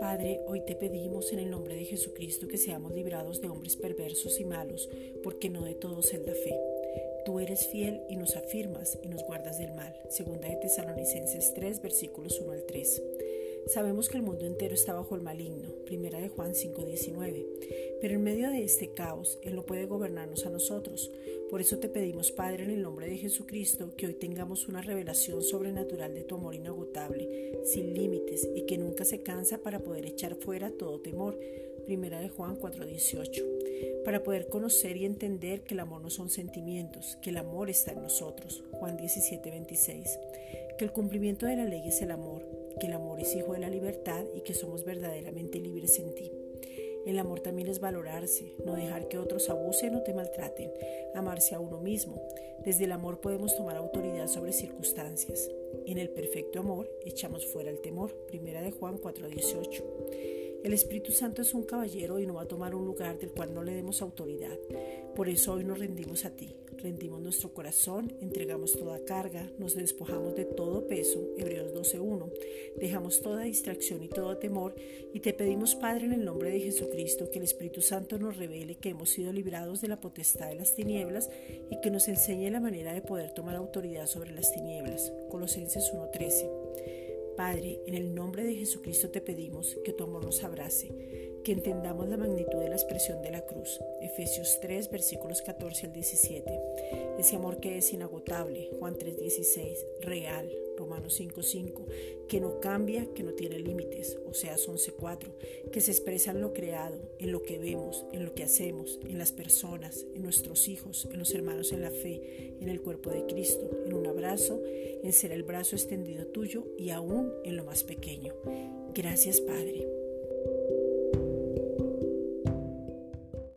Padre, hoy te pedimos en el nombre de Jesucristo que seamos librados de hombres perversos y malos, porque no de todos es la fe. Tú eres fiel y nos afirmas y nos guardas del mal. Segunda de Tesalonicenses 3, versículos 1 al 3. Sabemos que el mundo entero está bajo el maligno, primera de Juan 5:19, pero en medio de este caos Él no puede gobernarnos a nosotros. Por eso te pedimos, Padre, en el nombre de Jesucristo, que hoy tengamos una revelación sobrenatural de tu amor inagotable, sin límites y que nunca se cansa para poder echar fuera todo temor, primera de Juan 4:18, para poder conocer y entender que el amor no son sentimientos, que el amor está en nosotros, Juan 17:26, que el cumplimiento de la ley es el amor que el amor es hijo de la libertad y que somos verdaderamente libres en ti. El amor también es valorarse, no dejar que otros abusen o te maltraten, amarse a uno mismo. Desde el amor podemos tomar autoridad sobre circunstancias. En el perfecto amor echamos fuera el temor. Primera de Juan 4:18. El Espíritu Santo es un caballero y no va a tomar un lugar del cual no le demos autoridad. Por eso hoy nos rendimos a ti rendimos nuestro corazón, entregamos toda carga, nos despojamos de todo peso, Hebreos 12.1, dejamos toda distracción y todo temor y te pedimos, Padre, en el nombre de Jesucristo, que el Espíritu Santo nos revele que hemos sido librados de la potestad de las tinieblas y que nos enseñe la manera de poder tomar autoridad sobre las tinieblas. Colosenses 1.13. Padre, en el nombre de Jesucristo te pedimos que tu amor nos abrace que entendamos la magnitud de la expresión de la cruz. Efesios 3, versículos 14 al 17. Ese amor que es inagotable. Juan 3, 16. Real. Romanos 5, 5. Que no cambia, que no tiene límites. Oseas 11, 4. Que se expresa en lo creado, en lo que vemos, en lo que hacemos, en las personas, en nuestros hijos, en los hermanos en la fe, en el cuerpo de Cristo, en un abrazo, en ser el brazo extendido tuyo y aún en lo más pequeño. Gracias Padre.